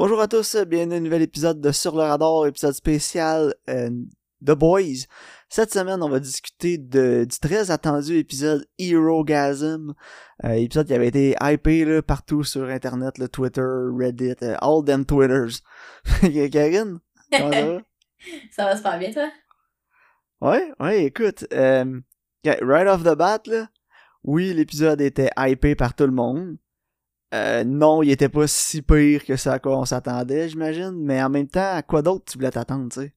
Bonjour à tous, bienvenue à un nouvel épisode de Sur le radar, épisode spécial euh, The Boys. Cette semaine, on va discuter de, du très attendu épisode Hero Gasm. Euh, épisode qui avait été hypé là, partout sur internet, le Twitter, Reddit, euh, all them Twitters. Karine, comment ça va? ça va super bien, toi? Ouais, ouais, écoute, euh, right off the bat, là, oui, l'épisode était hypé par tout le monde. Euh, non, il était pas si pire que ça à quoi on s'attendait, j'imagine. Mais en même temps, à quoi d'autre tu voulais t'attendre, tu sais?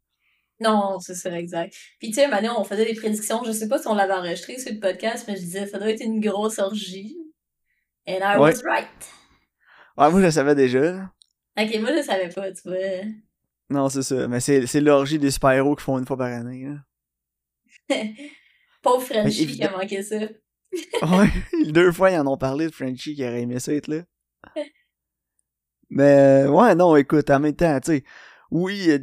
Non, c'est ça, exact. Puis tu sais, maintenant, on faisait des prédictions. Je sais pas si on l'avait enregistré sur le podcast, mais je disais, ça doit être une grosse orgie. And I Ouais. was right. Ouais, moi je le savais déjà. Ok, moi, je savais pas, tu vois. Non, c'est ça. Mais c'est, l'orgie des super-héros qu'ils font une fois par année. Là. Pauvre Frenchie qui a manqué ça? Ouais, deux fois ils en ont parlé de Frenchie qui aurait aimé ça être là. Mais euh, ouais, non, écoute, en même temps, tu sais, oui, euh,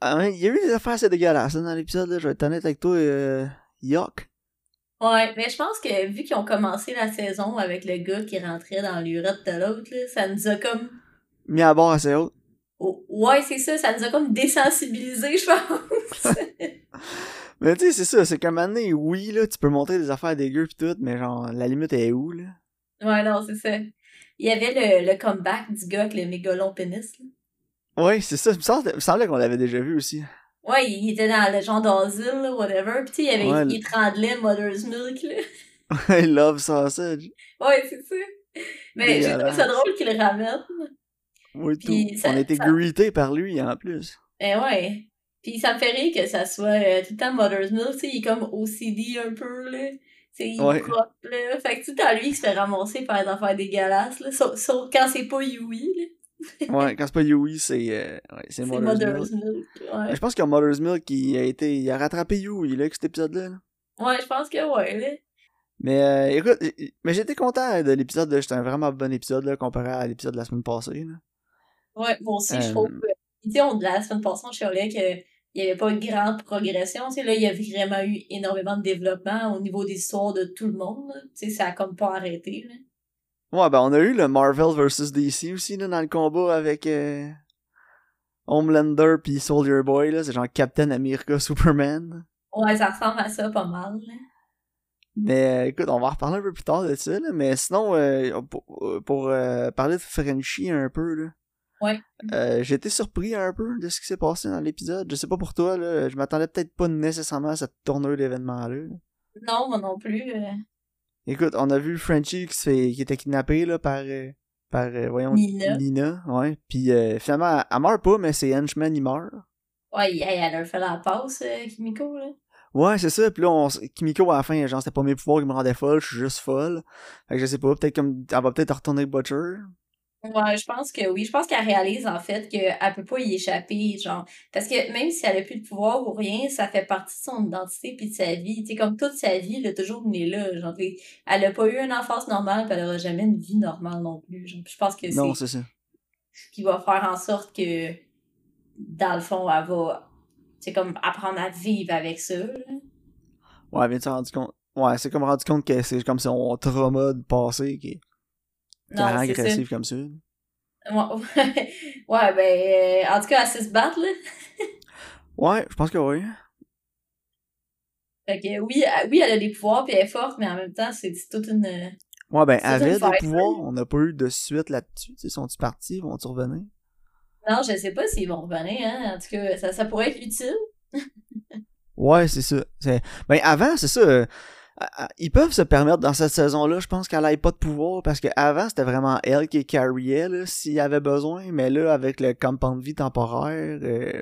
hein, il y a eu des affaires assez dégueulasses hein, dans l'épisode, là, je vais être honnête avec toi, euh, yuck. Ouais, mais je pense que vu qu'ils ont commencé la saison avec le gars qui rentrait dans l'urette de l'autre, ça nous a comme. Mis à bord assez haut. Oh, ouais, c'est ça, ça nous a comme désensibilisés, je pense. Mais tu sais, c'est ça, c'est qu'à un moment donné, oui, là, tu peux montrer des affaires dégueu pis tout, mais genre, la limite est où, là? ouais, non, c'est ça. Il y avait le, le comeback du gars avec le mégalon pénis, là. Ouais, c'est ça, il me semblait, qu'on l'avait déjà vu aussi. Ouais, il était dans le genre d'asile, là, whatever. Pis tu sais, il, avait, Ouais, il étranglait Mother's Milk, là. I love sausage. Ouais, c'est ça. Mais j'ai trouvé ça drôle qu'il le ramène. Oui, tout. Ça- On a été ça- par lui, en plus. Eh ouais. Pis ça me fait rire que ça soit euh, tout le temps Mother's Milk, tu sais, il est comme OCD un peu, là. Tu sais, il Ouais. propre, là. Fait que tout le temps, lui, il se fait ramasser par des affaires dégueulasses, là. Sauf, sauf quand c'est pas Yui, là. Ouais, quand c'est pas Yui, c'est, euh, ouais, c'est C'est Mother's Milk. Mother's Milk, ouais. Je pense que Mother's Milk, il a été, il a rattrapé You, il a avec cet épisode-là. là. Ouais, je pense que ouais, là. Mais euh, écoute, euh, mais j'étais content de l'épisode, là. C'était un vraiment bon épisode, là, comparé à l'épisode de la semaine passée, là. Ouais, moi aussi, je Euh, trouve que. Tu sais, on, la semaine passée, on chialait qu'il n'y avait pas une grande progression. Tu sais, là, il y a vraiment eu énormément de développement au niveau des histoires de tout le monde. Tu sais, ça a comme pas arrêté, là. Ouais, ben on a eu le Marvel vs DC aussi, là, dans le combat avec euh, Homelander puis Soldier Boy, là. C'est genre Captain America Superman. Ouais, ça ressemble à ça pas mal, là. Mais euh, écoute, on va en reparler un peu plus tard de ça, là. Mais sinon, euh, pour, pour, parler de Frenchie un peu, là. Ouais. Euh, j'ai été surpris un peu de ce qui s'est passé dans l'épisode. Je sais pas pour toi, là. Je m'attendais peut-être pas nécessairement à cette tournure d'événements-là. là. Non, moi non plus. euh, Écoute, on a vu Frenchie qui, se fait, qui était kidnappé là, par, euh, par euh, voyons, Nina. Nina, ouais. Puis euh, finalement, elle, elle meurt pas, mais ses henchmen, ils meurent. Ouais, elle a fait la passe, Kimiko, là. Ouais, c'est ça. Puis là, on, Kimiko, à la fin, genre, c'était pas mes pouvoirs qui me rendaient folle, je suis juste folle. Fait que je sais pas, peut-être comme, elle va peut-être retourner Butcher. Ouais, je pense que oui. Je pense qu'elle réalise, en fait, qu'elle peut pas y échapper, genre. Parce que même si elle a plus de pouvoir ou rien, ça fait partie de son identité puis de sa vie. Tu comme toute sa vie, elle a toujours mené là. Genre, elle a pas eu une enfance normale puis elle aura jamais une vie normale non plus. Genre, je pense que Non, c'est c'est ça. ce qui va faire en sorte que, dans le fond, elle va, c'est comme apprendre à vivre avec ça, là. Ouais, mais tu rendu compte? Ouais, c'est comme rendu compte que c'est comme son trauma de passé qui Non, c'est ça. agressive comme ça. Ouais, ouais, ben, euh, en tout cas, elle sait se battre, là. Ouais, je pense que oui. Fait que oui, elle- oui, elle a des pouvoirs puis elle est forte, mais en même temps, c'est toute une. Ouais, ben, avait des pouvoirs, on n'a pas eu de suite là-dessus. Tu sais, sont-ils partis, vont-ils revenir? Non, je sais pas s'ils vont revenir, hein. En tout cas, ça, ça pourrait être utile. Ouais, c'est ça. Ben, avant, c'est ça. À- à- Ils peuvent se permettre dans cette saison-là, je pense qu'elle ait pas de pouvoir, parce qu'avant, c'était vraiment elle qui carryait, s'il y avait besoin, mais là, avec le compound de vie temporaire, euh,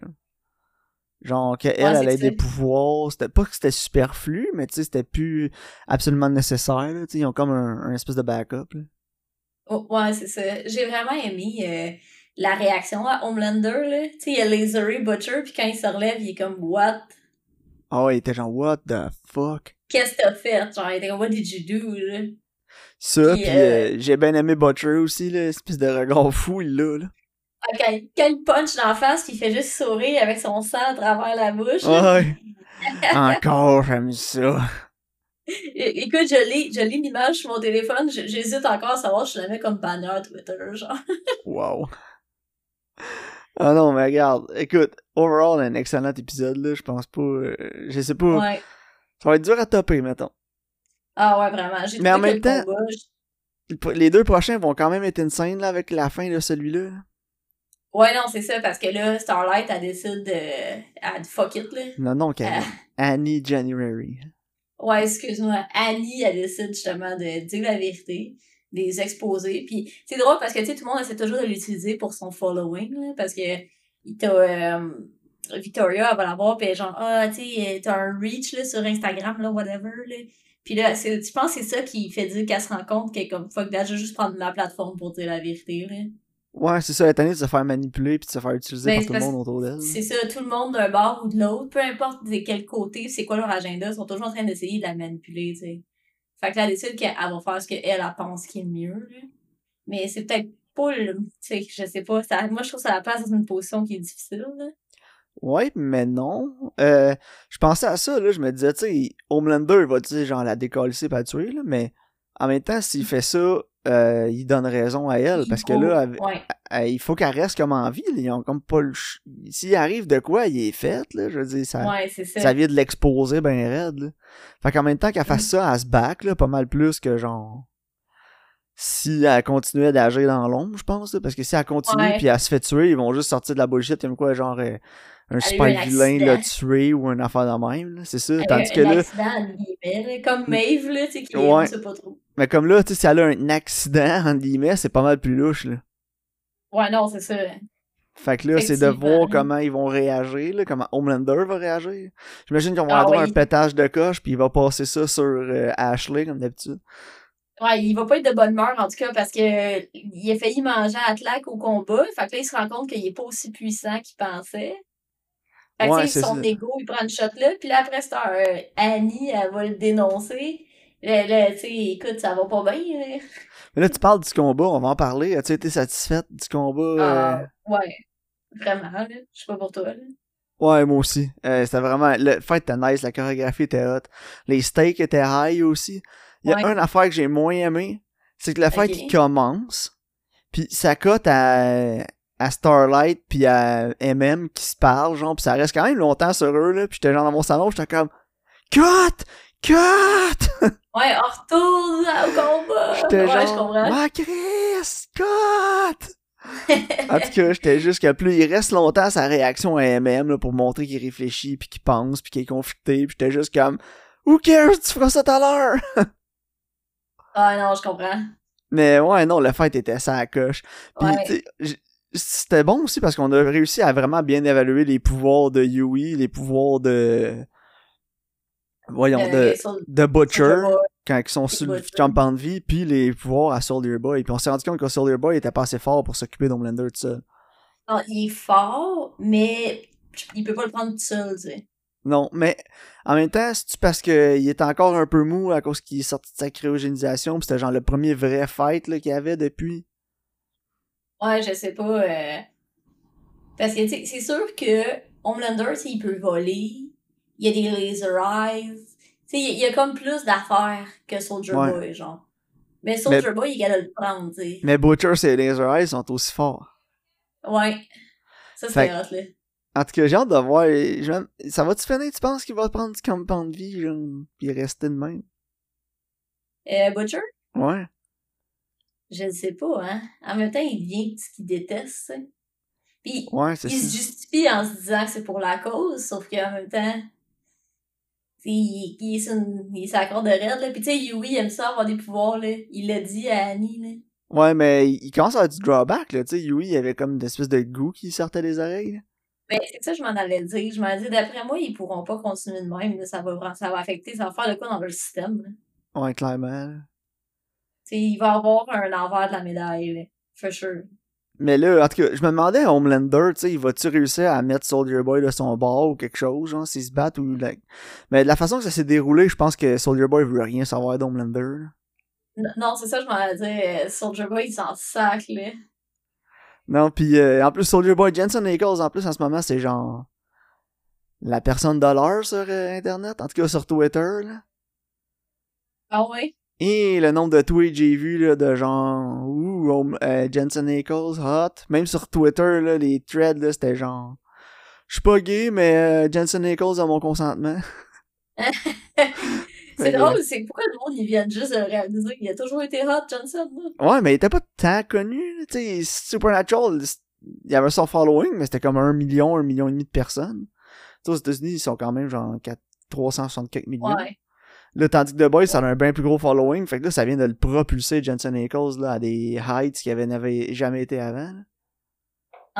genre, qu'elle, Ouais, elle ait des pouvoirs, c'était pas que c'était superflu, mais tu sais, c'était plus absolument nécessaire, là, ils ont comme un, un espèce de backup, là. Oh, ouais, c'est ça. J'ai vraiment aimé euh, la réaction à Homelander, là. Tu sais, il y a Lasery Butcher, puis quand il se relève, il est comme, what? Ah ouais, il était genre, what the fuck? Qu'est-ce que t'as fait? Genre, il était comme, what did you do, là? Ça, Puis, pis euh, euh, j'ai bien aimé Butcher aussi, là, espèce de regard fou, il l'a, là. Quand il punch la face, il fait juste sourire avec son sang à travers la bouche. Ouais. Encore, j'aime ça. É- Écoute, je lis, je lis l'image sur mon téléphone, j'hésite encore à savoir si je la mets comme bannière Twitter, genre. Wow. Ah non, mais regarde, écoute, overall, un excellent épisode, là, je pense pas, euh, je sais pas, Ouais. Ça va être dur à topper, mettons. Ah ouais, vraiment. J'ai Mais en même temps- combat, je- Les deux prochains vont quand même être insane, là, avec la fin de celui-là. là. Ouais, non, c'est ça, parce que là, Starlight, elle décide de... Elle fuck it, là. Non, non, Karen. Ah. Annie January. Ouais, excuse-moi. Annie, elle décide justement de dire la vérité, de les exposer. Puis c'est drôle parce que, tu sais, tout le monde essaie toujours de l'utiliser pour son following, là, parce que il t'a... euh, Victoria, elle va la voir, puis genre, ah, tu sais, t'as un reach, là, sur Instagram, là, whatever, là. Puis là, c'est- je pense que c'est ça qui fait dire qu'elle se rend compte qu'elle est comme, fuck that, je vais juste prendre ma plateforme pour dire la vérité, là. Ouais, c'est ça, elle est tannée de se faire manipuler puis de se faire utiliser Ben, par tout le monde autour d'elle. C'est ça, tout le monde d'un bord ou de l'autre, peu importe de quel côté, c'est quoi leur agenda, sont toujours en train d'essayer de la manipuler, tu sais. Fait que là, elle décide qu'elle va faire ce qu'elle, elle pense qui est le mieux, là. Mais c'est peut-être pas le, tu sais, je sais pas, ça, moi, je trouve que ça la place dans une position qui est difficile, là. Ouais, mais non. Euh, je pensais à ça, là, je me disais, tu sais, Homelander va, tu sais, genre la décalisser pas tuer, là, mais en même temps, s'il fait ça, euh, il donne raison à elle, parce que là, elle- Ouais, elle- il faut qu'elle reste comme en vie, là, ils ont comme pas le... ch- S'il arrive de quoi, il est fait, là, je veux dire, ça... ouais, ça. Ça vient de l'exposer ben raide, là. Fait qu'en même temps qu'elle fasse ça, elle se back, là, pas mal plus que genre... Si elle continuait d'agir dans l'ombre, je pense, là, parce que si elle continue Ouais. puis elle se fait tuer, ils vont juste sortir de la bullshit comme quoi, genre, euh, un Elle super un vilain l'a tué ou une affaire de même, là, c'est ça. Elle Tandis que un là, accident, guillemets, comme Maeve, là, tu sais, qui Ouais. pas trop. mais comme là, tu sais, si elle a un accident, entre guillemets, c'est pas mal plus louche, là. Ouais, non, c'est ça. Fait que là, c'est de voir comment ils vont réagir, là, comment Homelander va réagir. J'imagine qu'ils vont Ah avoir oui. un pétage de coche, puis il va passer ça sur euh, Ashley, comme d'habitude. Ouais, il va pas être de bonne humeur, en tout cas, parce que euh, il a failli manger à Atlac au combat. Fait que là, il se rend compte qu'il est pas aussi puissant qu'il pensait. Fait que, Ouais, tu sais, c'est son ego, il prend une shot là. Puis là, après, c'est euh, Annie, elle va le dénoncer. Là, là, tu sais, écoute, ça va pas bien. là. Mais là, tu parles du combat, on va en parler. As-tu été satisfaite du combat? euh? Ah, ouais. Vraiment, là. Je sais pas pour toi, là. Ouais, moi aussi. Euh, c'était vraiment... Le fight était nice, la chorégraphie était hot. Les steaks étaient high aussi. Il y a Ouais. une affaire que j'ai moins aimé, c'est que Ok. il commence, puis ça cote à, à Starlight puis à MM qui se parlent, genre, puis ça reste quand même longtemps sur eux, là, puis j'étais genre dans mon salon, j'étais comme « Cut! Cut! Ouais, on retourne au combat. » J'étais Ouais, je genre comprends. « Ma Chris! Cut! » En tout cas, j'étais juste que plus il reste longtemps sa réaction à MM là, pour montrer qu'il réfléchit puis qu'il pense puis qu'il est conflicté, puis j'étais juste comme Who cares, tu feras ça tout à l'heure? Ah non, je comprends. Mais ouais, non, le fait était ça à la coche. Puis Ouais. tu c'était bon aussi parce qu'on a réussi à vraiment bien évaluer les pouvoirs de Yui, les pouvoirs de voyons Euh, de de Butcher quand ils sont sur le campement de vie, puis les pouvoirs à Soldier Boy. Puis on s'est rendu compte que Soldier Boy était pas assez fort pour s'occuper d'Homelander tout seul. Non, il est fort, mais il peut pas le prendre tout seul, tu sais. Non, mais en même temps, c'est parce que il est encore un peu mou à cause qu'il est sorti de sa cryogénisation, pis c'était genre le premier vrai fight qu'il y avait depuis? Ouais, je sais pas. euh, Parce que, c'est sûr que Homelander, il peut voler. Il y a des laser eyes. Tu sais, il y a comme plus d'affaires que Soldier Ouais. Boy, genre. Mais Soldier Boy, il est le prendre, tu sais. Mais Butcher et Laser Eyes sont aussi forts. Ouais. Ça, c'est hot, là. En tout cas, j'ai hâte de voir. je- Ça va-tu finir, tu penses qu'il va prendre du campement de vie, genre, pis rester de même? Euh, Butcher? Ouais. Je ne sais pas, hein. En même temps, il devient ce qu'il déteste, sais. Puis, Ouais, il se ça. justifie en se disant que c'est pour la cause, sauf qu'en même temps, il, il est sur une- il est sur la corde de raide, là. Puis tu sais, Yui il aime ça avoir des pouvoirs, là. Il l'a dit à Annie, là. Ouais, mais il il commence à avoir du drawback, là. Tu sais, Yui, il avait comme une espèce de goût qui sortait des oreilles. là. Ben, c'est ça, je m'en allais dire. Je m'en dit, d'après moi, ils pourront pas continuer de même, là. Ça va, ça va affecter, ça va faire de quoi dans leur système, là? Ouais, clairement. il va avoir un envers de la médaille, là. For sure. Mais là, en tout cas, je me demandais à Homelander, tu sais, il va-tu réussir à mettre Soldier Boy de son bord ou quelque chose, genre, s'ils se battent ou... Mais de la façon que ça s'est déroulé, je pense que Soldier Boy veut rien savoir d'Homelander. Non, c'est ça, je m'en allais dire. euh, Soldier Boy, il s'en sac, là. Non, puis euh, en plus, Soldier Boy, Jensen Ackles, en plus, en ce moment, c'est genre... La personne de l'heure sur euh, Internet, en tout cas sur Twitter, là. Ah ouais? Et le nombre de tweets que j'ai vu là, de genre ouh oh, euh, Jensen Ackles hot. Même sur Twitter là, les threads là, c'était genre je suis pas gay mais Jensen Ackles a mon consentement. c'est drôle, c'est pourquoi le monde ils viennent juste de réaliser qu'il a toujours été hot Jensen. Là? Ouais, mais il était pas tant connu, tu sais, Supernatural, il y avait son following mais c'était comme un million, un million et demi de personnes. T'sais, aux États-Unis, ils sont quand même genre 4, 360 quelques millions. Ouais. Là, tandis que The Boys, ça a un bien plus gros following. Fait que là, ça vient de le propulser, Jensen Ackles, là, à des heights qui n'avaient jamais été avant.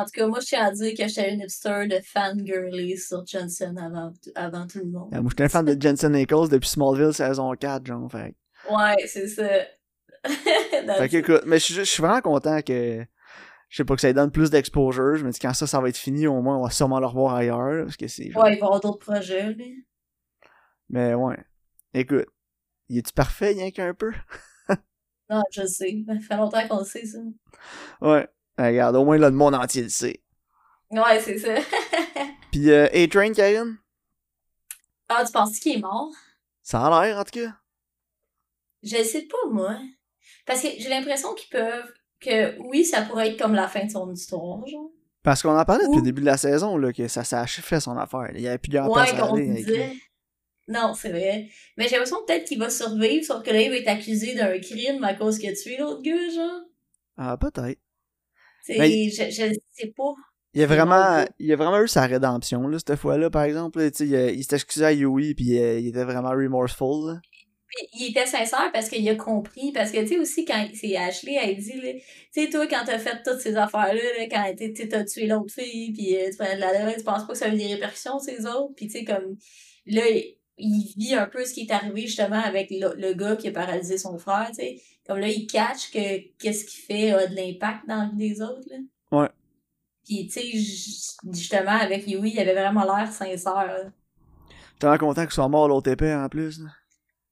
En tout cas, moi, je tiens à dire que j'étais une hipster de fangirly sur Jensen avant, avant tout le monde. moi, j'étais un fan de Jensen Ackles depuis Smallville saison 4, genre, fait. Ouais, c'est ça. fait que, écoute, mais je suis vraiment content que, je sais pas, que ça donne plus d'exposure. Je me dis, quand ça, ça va être fini, au moins, on va sûrement le revoir ailleurs, parce que c'est... Ouais, il va y avoir d'autres projets, lui. Mais ouais. Écoute, il est-tu parfait, rien qu'un peu? non, je sais. Ça fait longtemps qu'on le sait, ça. Ouais. Regarde, au moins, là, le monde entier le sait. Ouais, c'est ça. Puis, euh, A-Train, Karen? Ah, tu penses qu'il est mort? Ça a l'air, en tout cas. Je sais pas, moi. Parce que j'ai l'impression qu'ils peuvent... Que oui, ça pourrait être comme la fin de son histoire, genre. Parce qu'on en parlait depuis le début de la saison, là, que ça s'est fait son affaire. Il y avait plusieurs ouais, qu'on disait. Non, c'est vrai. Mais j'ai l'impression peut-être qu'il va survivre, sauf que là, il va être accusé d'un crime à cause qu'il a tué l'autre gars, genre. Ah, peut-être. Mais... Je, je sais pas. Il a vraiment, il a vraiment eu sa rédemption, là, cette fois-là, par exemple. il, il s'est excusé à Yui, puis euh, il était vraiment remorseful. Là. Puis, il était sincère parce qu'il a compris. Parce que, tu sais, aussi, quand c'est Ashley, elle dit, tu sais, toi, quand t'as fait toutes ces affaires-là, quand t'as tué l'autre fille, puis euh, tu prenais de la drogue, tu penses pas que ça a eu des répercussions, ces autres. Puis, tu sais, comme, là, il vit un peu ce qui est arrivé justement avec le, gars qui a paralysé son frère, tu sais. Comme là, il catch que qu'est-ce qu'il fait a de l'impact dans la vie des autres, là. Ouais. Puis, tu sais, justement, avec Yui, il avait vraiment l'air sincère. T'es vraiment content qu'il soit mort l'autre épée, en plus, là.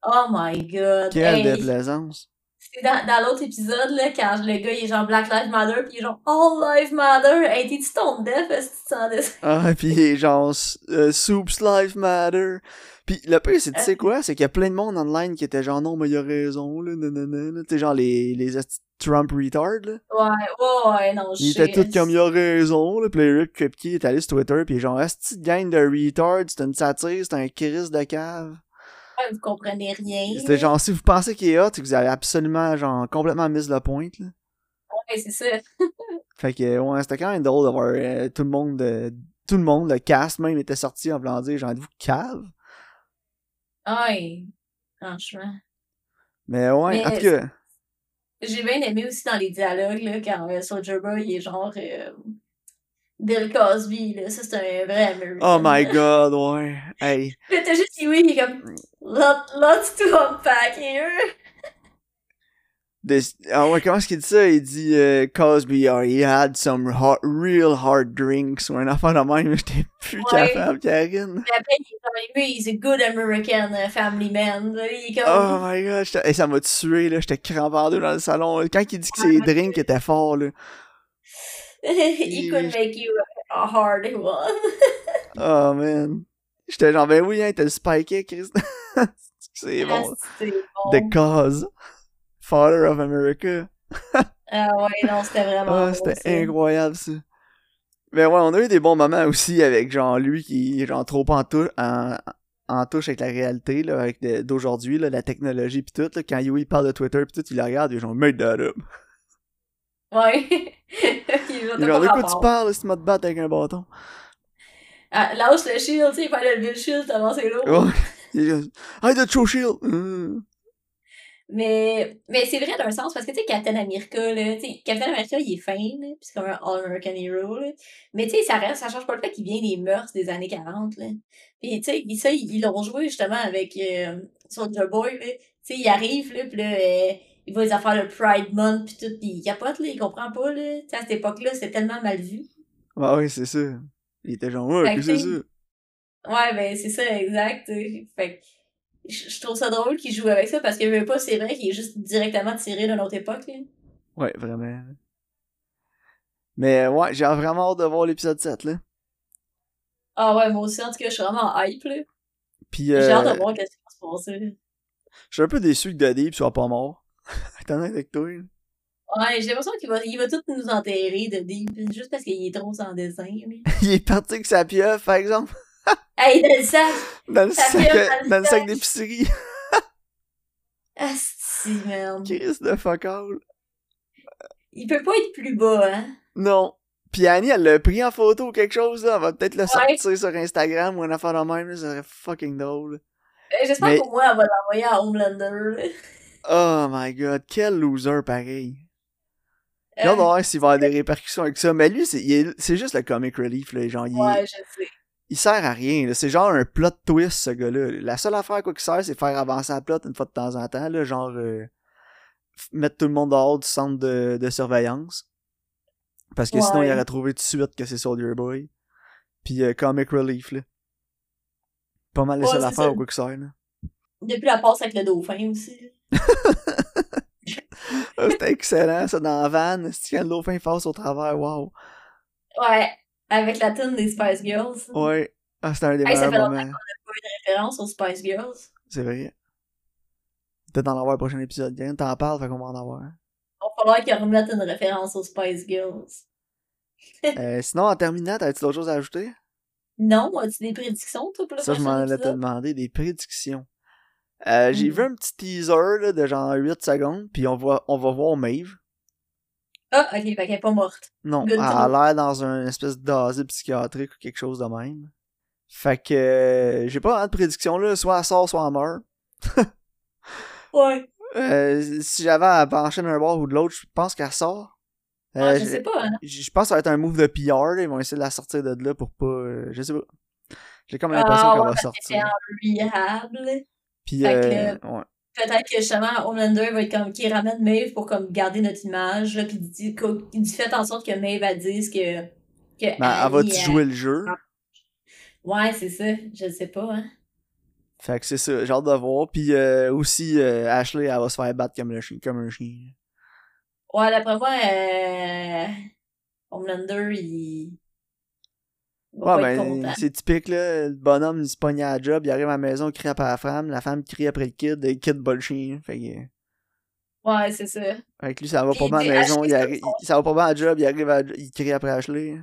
Oh my god. Quelle déplaisance. C'est dans, dans l'autre épisode, là, quand le gars, il est genre Black Lives Matter, pis il est genre All Lives Matter. Hey, t'es-tu ton def, est-ce que tu sens ça? Ah, pis il est genre euh, Soups Life Matter. Pis le pire, c'est, tu sais quoi? C'est qu'il y a plein de monde online qui était genre, non, mais il a raison, là, nanana, Tu sais, genre les, les Trump retard, là. Ouais, ouais, ouais, non, je Il était tout comme, il a raison, là. Pis le Rip Kripke est allé sur Twitter, pis genre, est-ce que gang de retard? C'est une satire, c'est un crise de cave vous comprenez rien. C'était genre, si vous pensez qu'il est hot, vous avez absolument, genre, complètement mis le point, là. Ouais, c'est ça. fait que, ouais, c'était quand même drôle d'avoir euh, tout le monde, euh, tout le monde, le cast même, était sorti en voulant dire, genre, êtes-vous cave? Ouais, franchement. Mais ouais, en tout cas. J'ai bien aimé aussi dans les dialogues, là, quand euh, Soldier Boy il est genre. Euh, Bill Cosby, là, ça c'est un vrai American. Oh my god, ouais. Hey. T'as juste oui, il est comme. Lot, lots to unpack here. This, ah ouais, comment est-ce qu'il dit ça? Il dit uh, Cosby, oh, he had some hard, real hard drinks ou un enfant de même, j'étais plus ouais. capable, après, il est he's a good American uh, family man. Il est comme... Oh my god, et ça m'a tué, là, j'étais crampé dans le salon. Quand il dit que ses drinks étaient forts, là. he could make you a hard one. oh man. J'étais genre, ben oui, hein, t'as le spiké, Chris. c'est bon. bon. The Cause. Father of America. ah ouais, non, c'était vraiment. Ah, c'était incroyable ça. Mais ouais, on a eu des bons moments aussi avec genre lui qui est genre trop en, touche, en, en touche avec la réalité, là, avec d'aujourd'hui, la technologie pis tout. Là, quand Yui parle de Twitter pis tout, il la regarde, il est genre, made that up. Ouais. il genre, de quoi tu parles si tu m'as te battre avec un bâton? Ah, lâche le shield, tu sais, il fallait le shield tellement c'est lourd. Ouais. Hey, the true shield! Mm. Mais, mais c'est vrai d'un sens, parce que, tu sais, Captain America, là, tu sais, Captain America, il est fin, là, pis c'est comme un All-American Hero, là. Mais, tu sais, ça reste, ça change pas le fait qu'il vient des mœurs des années 40, là. Pis, tu sais, ça, ils l'ont joué, justement, avec euh, Soldier Boy, là. Tu sais, il arrive, là, pis là, euh, il va les affaires le Pride Month pis tout, pis il capote, là, il comprend pas, là. T'sais, à cette époque-là, c'était tellement mal vu. Ouais, oui, c'est ça. Il était genre, ouais, c'est ça? Ouais, ben, c'est ça, exact. Fait que, je trouve ça drôle qu'il joue avec ça parce que, veut pas, c'est vrai qu'il est juste directement tiré d'une autre époque, là. Ouais, vraiment. Mais, ouais, j'ai vraiment hâte de voir l'épisode 7, là. Ah ouais, moi aussi, en tout cas, je suis vraiment hype, là. Euh... J'ai hâte de voir qu'est-ce qui va se passer. Je suis un peu déçu que Daddy soit pas mort. Honnête avec toi. là. Ouais, j'ai l'impression qu'il va, il va tout nous enterrer de Deep, juste parce qu'il est trop sans dessin. Il est parti avec sa pieuvre, par exemple, Hey, dans le sac! dans le sac, euh, dans le dans le sac d'épicerie. Asti, merde. Chris de fuck all. Il peut pas être plus bas, hein? Non. Puis Annie, elle l'a pris en photo ou quelque chose, là. Elle va peut-être le Ouais. sortir sur Instagram ou une affaire de même, là. Ça serait fucking drôle. Euh, J'espère Mais- qu'au moins, elle va l'envoyer à Homelander. là. Oh my god, quel loser pareil. Hâte de Euh, voir s'il va y avoir des répercussions avec ça. Mais lui, c'est il est- c'est juste le comic relief, là. Genre, il, ouais, je sais. Il sert à rien. C'est genre un plot twist, ce gars-là. La seule affaire, quoi qu'il sert, c'est faire avancer la plot une fois de temps en temps, là. Genre, euh, mettre tout le monde dehors du centre de, de surveillance. Parce que sinon, il aurait trouvé tout de suite que c'est Soldier Boy. Puis euh, comic relief, là. Pas mal Ouais, affaires ça. au quoi qu'il sert, là. Depuis la passe avec le dauphin aussi. Ah, C'était excellent, ça, dans la van. Quand le dauphin face au travers, wow. Ouais, avec la tune des Spice Girls. Ouais. Ah, c'était un des Hey, ça meilleurs fait longtemps moments. Référence aux Spice Girls. C'est vrai. Peut-être en avoir le prochain épisode. Yann t'en parle, fait qu'on va en avoir. Il va falloir qu'ils remettent une référence aux Spice Girls. Euh, sinon, en terminant, t'as-tu d'autres choses à ajouter? Non, as-tu des prédictions, toi, pour le Ça, je m'en allais te demander des prédictions. Euh, J'ai Mhm. vu un petit teaser là, de genre 8 secondes, puis on va, on va voir Maeve. Ah, ok, fait qu'elle est pas morte. Non, Good elle a l'air dans un espèce d'asile psychiatrique ou quelque chose de même. Fait que euh, j'ai pas vraiment de prédiction là, soit elle sort, soit elle meurt. Ouais. Euh, si j'avais à pencher d'un bord ou de l'autre, je pense qu'elle sort. Euh, Ah, je sais pas, hein. je pense que ça va être un move de PR, là. ils vont essayer de la sortir de là pour pas. euh, je sais pas. J'ai comme l'impression Ah, qu'elle ouais, va que c'est sortir. en rehab. Puis ouais. Peut-être que justement, Homelander va être comme, qui ramène Maeve pour comme garder notre image, là, pis dit, il fait en sorte que Maeve, elle dise que, que Ben, elle va-tu elle- jouer le jeu? Ouais, c'est ça. Je sais pas, hein. Fait que c'est ça, j'ai hâte de voir. Puis euh, aussi, euh, Ashley, elle va se faire battre comme, le chien, comme un chien. Ouais, d'après moi, euh... Homelander, il... Ouais, ben, c'est typique, là. Le bonhomme, il se pogne à la job, il arrive à la maison, il crie après la femme, la femme crie après le kid, et le kid bat le chien. Fait que, Ouais, c'est ça. avec lui, ça va pas bien à la maison, il arri- ça va pas bien à la job, il arrive à, il crie après Ashley.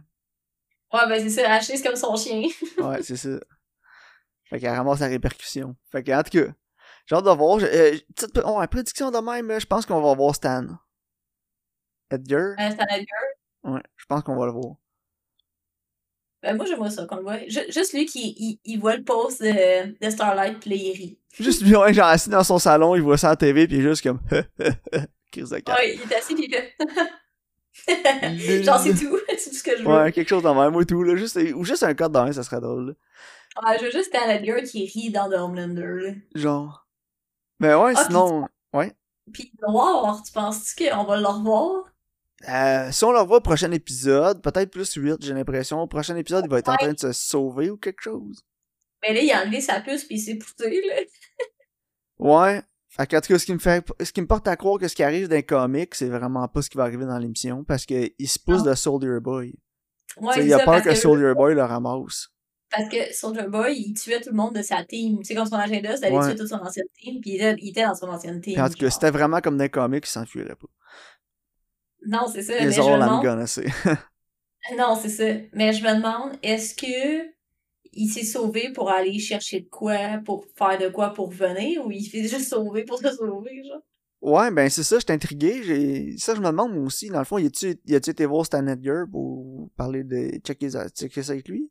Ouais, ben c'est ça. Ashley, c'est comme son chien. Ouais, c'est ça. Fait qu'elle ramasse la répercussion. Fait que, en tout cas, j'ai hâte de voir. Je- euh, petite oh, une prédiction de même, je pense qu'on va voir Stan. Edgar? Euh, c'est un Edgar. Ouais, je pense qu'on va le voir. Ben, moi, j'aimerais ça qu'on le voit. Ju- juste lui qui il, il voit le post de, de Starlight, pis là, il rit. Juste lui, ouais, genre assis dans son salon, il voit ça à la TV, puis il est juste comme, crise de. Ouais, il est assis, pis il fait... Genre, c'est tout. c'est tout ce que je veux. Ouais, quelque chose dans même ou tout, là. Juste, ou juste un code dans un, ça serait drôle, là. Ouais, je veux juste Stan Edgar qui rit dans The Homelander, là. Genre. Mais ouais, Ah, sinon, ouais. Pis Noir, tu penses-tu qu'on va le revoir? Euh, si on le revoit au prochain épisode, peut-être plus 8, j'ai l'impression. Au prochain épisode, il va être en train de se sauver ou quelque chose. Mais là, il a enlevé sa puce pis il s'est poussé, là. Ouais. Fait que, en tout cas, ce qui me fait, ce qui me porte à croire que ce qui arrive dans les comics, c'est vraiment pas ce qui va arriver dans l'émission, parce que il se pousse de Soldier Boy. Ouais, il a ça, peur que, que, Soldier Boy le ramasse. parce que Soldier Boy, il tuait tout le monde de sa team. C'est comme son agenda, c'était d'aller Ouais. tuer toute son ancienne team, pis il était, il était dans son ancienne team. Puis en tout cas, c'était vraiment comme dans les comics, il s'enfuirait pas. Non, c'est ça, Les mais je I'm demande... gonna say. Non, c'est ça. Mais je me demande, est-ce que il s'est sauvé pour aller chercher de quoi, pour faire de quoi pour venir, ou il s'est juste sauvé pour se sauver, genre? Ouais, ben c'est ça, j'étais intrigué. J'ai... Ça, je me demande moi aussi. Dans le fond, y a-tu, été voir Stan Edgar pour parler de checker ça, checker ça avec lui?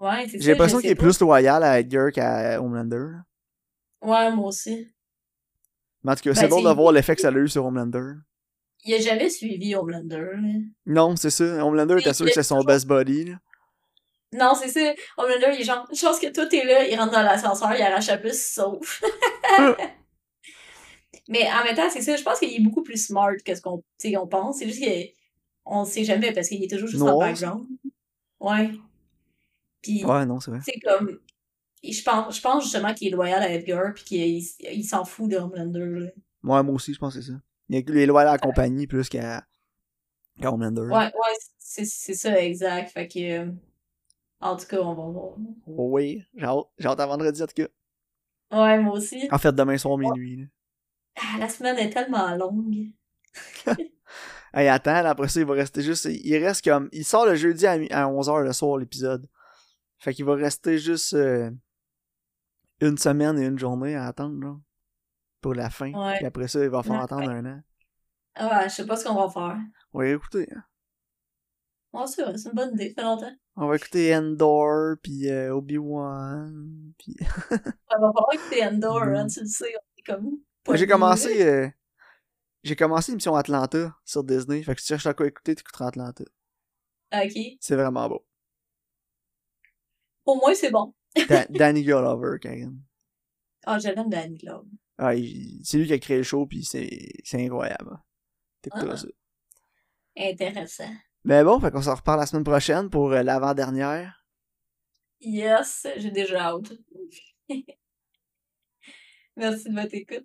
Ouais, c'est ça. J'ai l'impression je qu'il est plus loyal à Edgar qu'à Homelander. Ouais, moi aussi. Mais en tout cas, Ben, c'est c'est- de voir l'effet que ça a eu sur Homelander. Il a jamais suivi Homelander, là. Non, c'est ça. Homelander était sûr que est c'est son best buddy. Là. Non, c'est ça. Homelander, il est genre, une chance que tout est là, il rentre dans l'ascenseur, il arrache la puce, sauve. Mais en même temps, c'est ça, je pense qu'il est beaucoup plus smart que ce qu'on on pense. C'est juste qu'on le sait jamais parce qu'il est toujours juste en background. Ouais. Puis, Ouais, non, c'est vrai. c'est comme. Je pense, je pense justement qu'il est loyal à Edgar, puis qu'il il s'en fout de Homelander. Là. Ouais, moi aussi, je pense que c'est ça. Il est- il est loyal à la compagnie plus qu'à, Homelander. Ouais, ouais, c'est ça, exact. Fait que. euh, En tout cas, on va voir. Oui, j'ai hâte, à vendredi en tout cas. Ouais, moi aussi. En fait, demain soir, minuit. là. Ah, la semaine est tellement longue. Hey, attends, après ça, il va rester juste. Il reste comme. Il sort le jeudi à, mi- à 11h le soir, l'épisode. Fait qu'il va rester juste euh, une semaine et une journée à attendre, là. Pour la fin. Ouais. Puis après ça, il va falloir Ouais. attendre un an. Ah, je sais pas ce qu'on va faire. On va écouter. hein. Ouais, c'est vrai, c'est une bonne idée. Ça fait longtemps. On va écouter Endor, puis euh, Obi-Wan. Puis... Il va falloir écouter Endor, Mm. hein, tu le sais. On est comme. Moi, j'ai commencé. euh, j'ai commencé l'émission Atlanta sur Disney. Fait que si tu cherches à quoi écouter, t'écouteras Atlanta. Ah, Ok. C'est vraiment beau. Au moins, c'est bon. Da- Danny Gulliver, Karen. Ah, j'aime Danny Globe. Ah, c'est lui qui a créé le show, puis c'est incroyable. T'écouteras Ah. ça. Intéressant. Mais bon, fait qu'on s'en reparle la semaine prochaine pour euh, l'avant-dernière. Yes, j'ai déjà hâte. Merci de votre écoute.